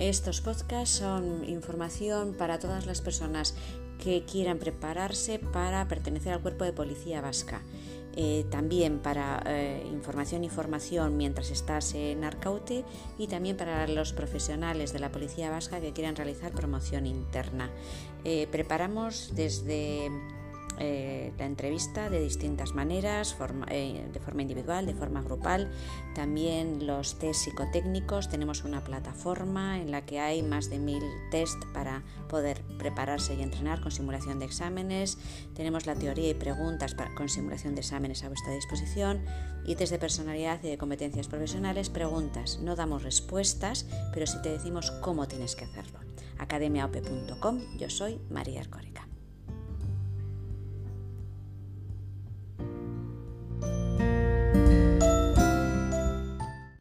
Estos podcasts son información para todas las personas que quieran prepararse para pertenecer al cuerpo de policía vasca. Eh, también para eh, información y formación mientras estás en Arcaute y también para los profesionales de la Policía Vasca que quieran realizar promoción interna. Eh, preparamos desde eh, la entrevista de distintas maneras, eh, de forma individual, de forma grupal. También los test psicotécnicos. Tenemos una plataforma en la que hay más de mil test para poder prepararse y entrenar con simulación de exámenes. Tenemos la teoría y preguntas con simulación de exámenes a vuestra disposición. Y test de personalidad y de competencias profesionales. Preguntas. No damos respuestas, pero sí te decimos cómo tienes que hacerlo. academiaop.com. Yo soy María Arcórica.